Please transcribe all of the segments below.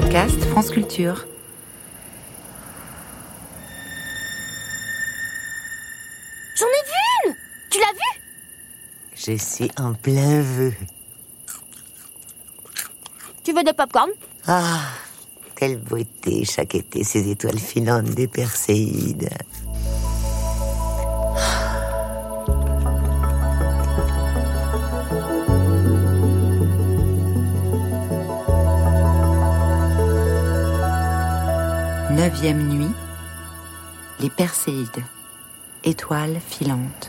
podcast France Culture. J'en ai vu une Tu l'as vue? Je suis en plein vœu. Tu veux des popcorn? Ah, quelle beauté chaque été, ces étoiles filantes des Perséides. Neuvième nuit. Les Perséides. Étoiles filantes.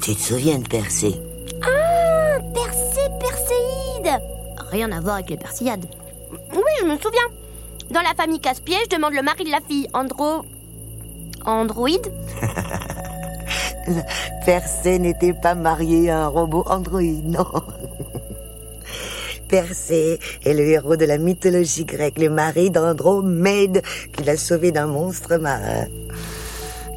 Tu te souviens de Persée? Ah, Persée, Perséide Rien à voir avec les Perséiades. Oui, je me souviens. Dans la famille Casse-Pied, je demande le mari de la fille, Andro... Androïde Persée n'était pas marié à un robot androïde, non. Persée est le héros de la mythologie grecque, le mari d'Andromède, qui l'a sauvé d'un monstre marin.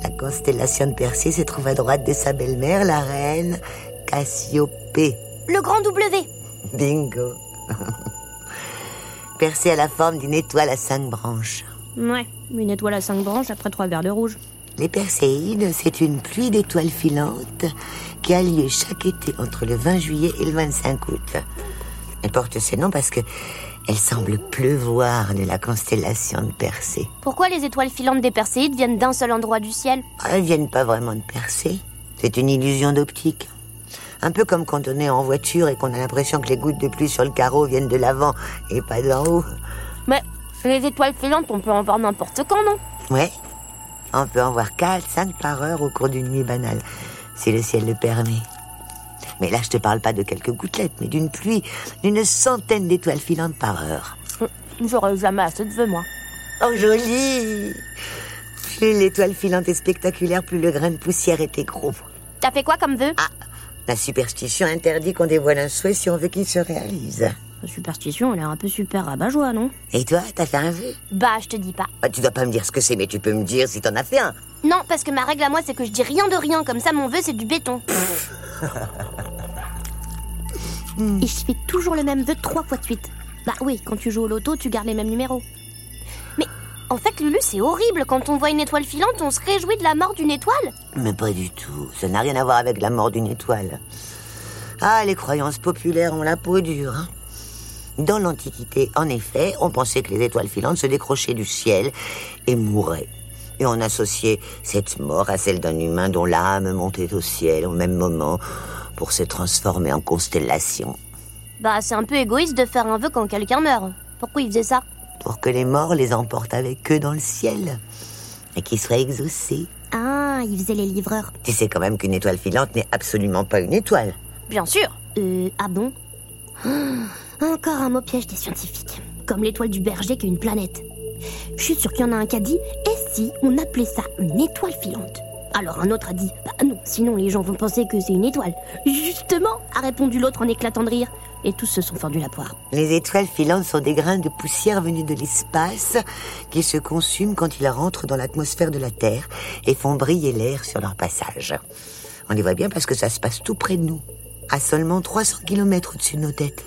La constellation de Persée se trouve à droite de sa belle-mère, la reine Cassiopée. Le grand W Bingo. Persée a la forme d'une étoile à cinq branches. Ouais, une étoile à cinq branches après trois verres de rouge. Les Perséides, c'est une pluie d'étoiles filantes qui a lieu chaque été entre le 20 juillet et le 25 août. Elle porte ce nom parce que elle semble pleuvoir de la constellation de Persée. Pourquoi les étoiles filantes des Perséides viennent d'un seul endroit du ciel? Elles viennent pas vraiment de Persée. C'est une illusion d'optique. Un peu comme quand on est en voiture et qu'on a l'impression que les gouttes de pluie sur le carreau viennent de l'avant et pas d'en haut. Mais les étoiles filantes, on peut en voir n'importe quand, non? Ouais. On peut en voir 4, 5 par heure au cours d'une nuit banale, si le ciel le permet. Mais là, je te parle pas de quelques gouttelettes, mais d'une pluie, d'une centaine d'étoiles filantes par heure. J'aurais jamais assez de vœux, moi. Oh, joli Plus l'étoile filante est spectaculaire, plus le grain de poussière était gros. T'as fait quoi comme vœu? Ah, la superstition interdit qu'on dévoile un souhait si on veut qu'il se réalise. La superstition, elle a l'air un peu super rabat-joie, non? Et toi, t'as fait un vœu Bah, je te dis pas. Ah, Tu dois pas me dire ce que c'est, mais tu peux me dire si t'en as fait un. Non, parce que ma règle à moi, c'est que je dis rien de rien, comme ça mon vœu, c'est du béton. Et je fais toujours le même vœu trois fois de suite. Bah oui, quand tu joues au loto, tu gardes les mêmes numéros. Mais en fait, Lulu, c'est horrible. Quand on voit une étoile filante, on se réjouit de la mort d'une étoile. Mais pas du tout. Ça n'a rien à voir avec la mort d'une étoile. Ah, les croyances populaires ont la peau dure. hein. Dans l'Antiquité, en effet, on pensait que les étoiles filantes se décrochaient du ciel et mouraient. Et on associait cette mort à celle d'un humain dont l'âme montait au ciel au même moment pour se transformer en constellation. Bah, c'est un peu égoïste de faire un vœu quand quelqu'un meurt. Pourquoi il faisait ça? Pour que les morts les emportent avec eux dans le ciel et qu'ils soient exaucés. Ah, il faisait les livreurs. Tu sais quand même qu'une étoile filante n'est absolument pas une étoile. Bien sûr. Euh, ah bon? Encore un mot piège des scientifiques. Comme l'étoile du berger qui est une planète. Je suis sûre qu'il y en a un qui a dit Et si on appelait ça une étoile filante? Alors un autre a dit Bah non, sinon les gens vont penser que c'est une étoile. Justement, a répondu l'autre en éclatant de rire. Et tous se sont fendus la poire. Les étoiles filantes sont des grains de poussière venus de l'espace qui se consument quand ils rentrent dans l'atmosphère de la Terre et font briller l'air sur leur passage. On les voit bien parce que ça se passe tout près de nous, à seulement 300 km au-dessus de nos têtes.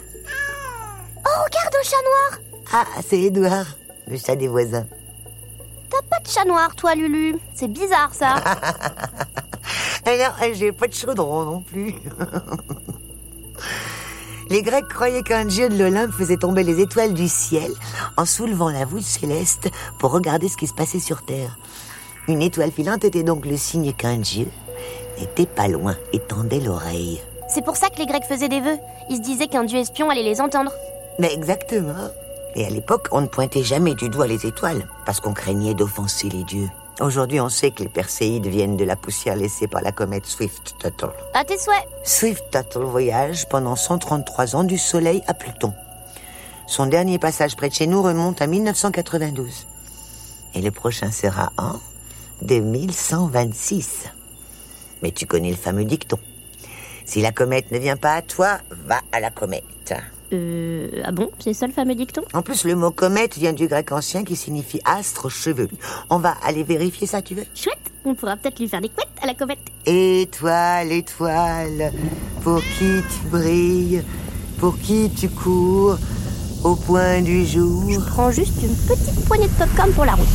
Regarde un chat noir Ah, c'est Edouard, le chat des voisins. T'as pas de chat noir, toi, Lulu. C'est bizarre, ça. Alors, j'ai pas de chaudron non plus. Les Grecs croyaient qu'un dieu de l'Olympe faisait tomber les étoiles du ciel en soulevant la voûte céleste pour regarder ce qui se passait sur Terre. Une étoile filante était donc le signe qu'un dieu n'était pas loin et tendait l'oreille. c'est pour ça que les Grecs faisaient des vœux. Ils se disaient qu'un dieu espion allait les entendre. Mais exactement. Et à l'époque, on ne pointait jamais du doigt les étoiles, parce qu'on craignait d'offenser les dieux. Aujourd'hui, on sait que les Perséides viennent de la poussière laissée par la comète Swift-Tuttle. À tes souhaits. Swift-Tuttle voyage pendant 133 ans du Soleil à Pluton. Son dernier passage près de chez nous remonte à 1992. Et le prochain sera en 2126. Mais tu connais le fameux dicton. Si la comète ne vient pas à toi, va à la comète. Euh, ah bon C'est ça le fameux dicton? En plus, le mot comète vient du grec ancien qui signifie astre chevelu. On va aller vérifier ça, tu veux? Chouette On pourra peut-être lui faire des couettes à la comète. Étoile, étoile, pour qui tu brilles, pour qui tu cours, au point du jour. Je prends juste une petite poignée de popcorn pour la route.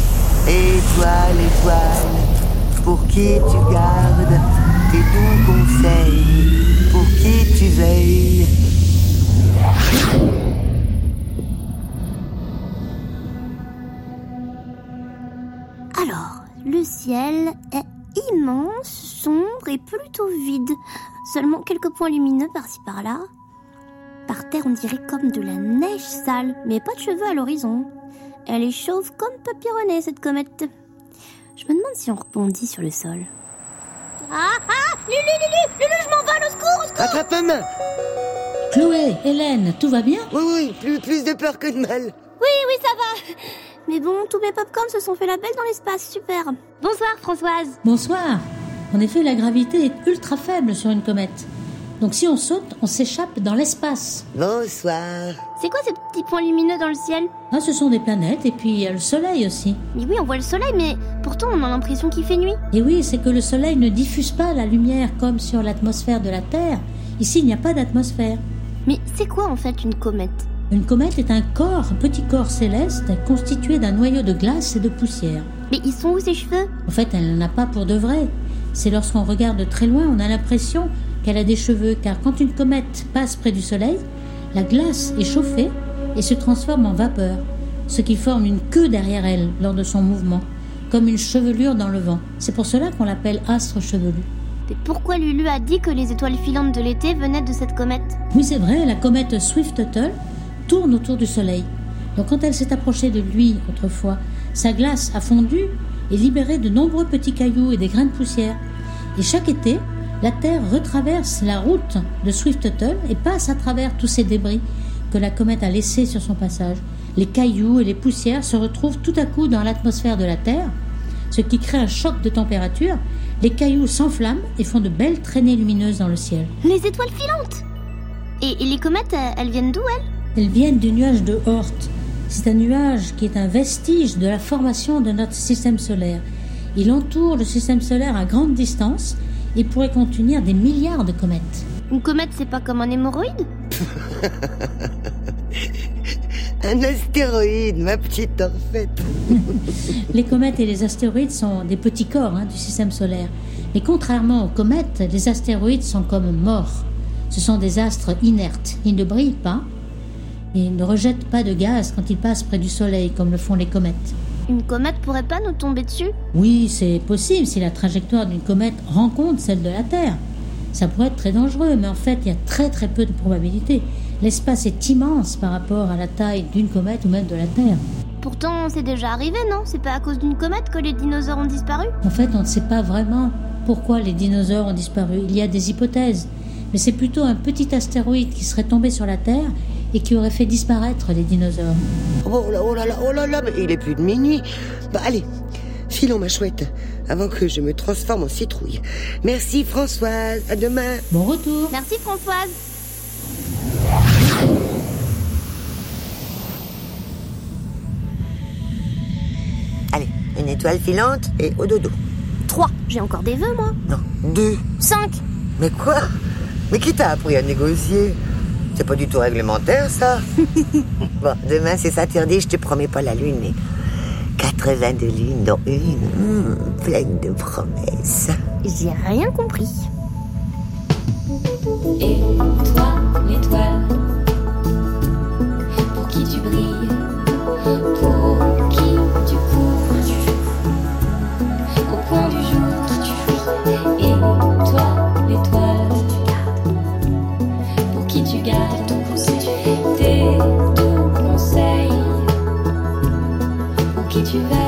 Étoile, étoile, pour qui tu gardes tes bons conseils, ciel est immense, sombre et plutôt vide. Seulement quelques points lumineux par-ci par-là. Par terre, on dirait comme de la neige sale, mais pas de cheveux à l'horizon. Elle est chauve comme papyronnée, cette comète. Je me demande si on rebondit sur le sol. Ah ah Lulu, Lulu, Lulu, je m'envole, au secours, au secours Attrape-moi Chloé, Hélène, tout va bien? Oui, oui, plus, plus de peur que de mal. Oui, oui, ça va. Mais bon, tous mes popcorns se sont fait la belle dans l'espace, super. Bonsoir, Françoise. Bonsoir. En effet, la gravité est ultra faible sur une comète. Donc si on saute, on s'échappe dans l'espace. Bonsoir. C'est quoi ces petits points lumineux dans le ciel? Ah, ce sont des planètes et puis il y a le soleil aussi. Mais oui, on voit le soleil, mais pourtant on a l'impression qu'il fait nuit. Et oui, c'est que le soleil ne diffuse pas la lumière comme sur l'atmosphère de la Terre. Ici, il n'y a pas d'atmosphère. Mais c'est quoi en fait une comète? Une comète est un corps, un petit corps céleste constitué d'un noyau de glace et de poussière. Mais ils sont où ces cheveux? En fait, elle n'en a pas pour de vrai. C'est lorsqu'on regarde de très loin, on a l'impression qu'elle a des cheveux, car quand une comète passe près du Soleil, la glace est chauffée et se transforme en vapeur, ce qui forme une queue derrière elle lors de son mouvement, comme une chevelure dans le vent. C'est pour cela qu'on l'appelle astre chevelu. Mais pourquoi Lulu a dit que les étoiles filantes de l'été venaient de cette comète? Oui, c'est vrai, la comète Swift-Tuttle tourne autour du Soleil. Donc quand elle s'est approchée de lui autrefois, sa glace a fondu et libéré de nombreux petits cailloux et des grains de poussière. Et chaque été, la Terre retraverse la route de Swift-Tuttle et passe à travers tous ces débris que la comète a laissés sur son passage. Les cailloux et les poussières se retrouvent tout à coup dans l'atmosphère de la Terre, ce qui crée un choc de température. Les cailloux s'enflamment et font de belles traînées lumineuses dans le ciel. Les étoiles filantes et, et les comètes, elles viennent d'où elles? Elles viennent du nuage de Oort. C'est un nuage qui est un vestige de la formation de notre système solaire. Il entoure le système solaire à grande distance et pourrait contenir des milliards de comètes. Une comète, c'est pas comme un hémorroïde? Un astéroïde, ma petite orphette. Les comètes et les astéroïdes sont des petits corps hein, du système solaire. Mais contrairement aux comètes, les astéroïdes sont comme morts. Ce sont des astres inertes. Ils ne brillent pas et ils ne rejettent pas de gaz quand ils passent près du Soleil comme le font les comètes. Une comète pourrait pas nous tomber dessus? Oui, c'est possible si la trajectoire d'une comète rencontre celle de la Terre. Ça pourrait être très dangereux, mais en fait, il y a très très peu de probabilités. L'espace est immense par rapport à la taille d'une comète ou même de la Terre. Pourtant, c'est déjà arrivé, non? C'est pas à cause d'une comète que les dinosaures ont disparu? En fait, on ne sait pas vraiment pourquoi les dinosaures ont disparu. Il y a des hypothèses, mais c'est plutôt un petit astéroïde qui serait tombé sur la Terre et qui aurait fait disparaître les dinosaures. Oh là, oh là là, oh là là, mais il est plus de minuit. Bah allez, filons ma chouette, avant que je me transforme en citrouille. Merci Françoise, à demain. Bon retour Merci Françoise Allez, une étoile filante et au dodo. 3. J'ai encore des vœux, moi Non, deux. 5. Mais quoi? Mais qui t'a appris à négocier? C'est pas du tout réglementaire, ça Bon, demain, c'est Saturday, je te promets pas la lune, mais 82 lunes, dont une hmm, pleine de promesses. J'ai rien compris. Et you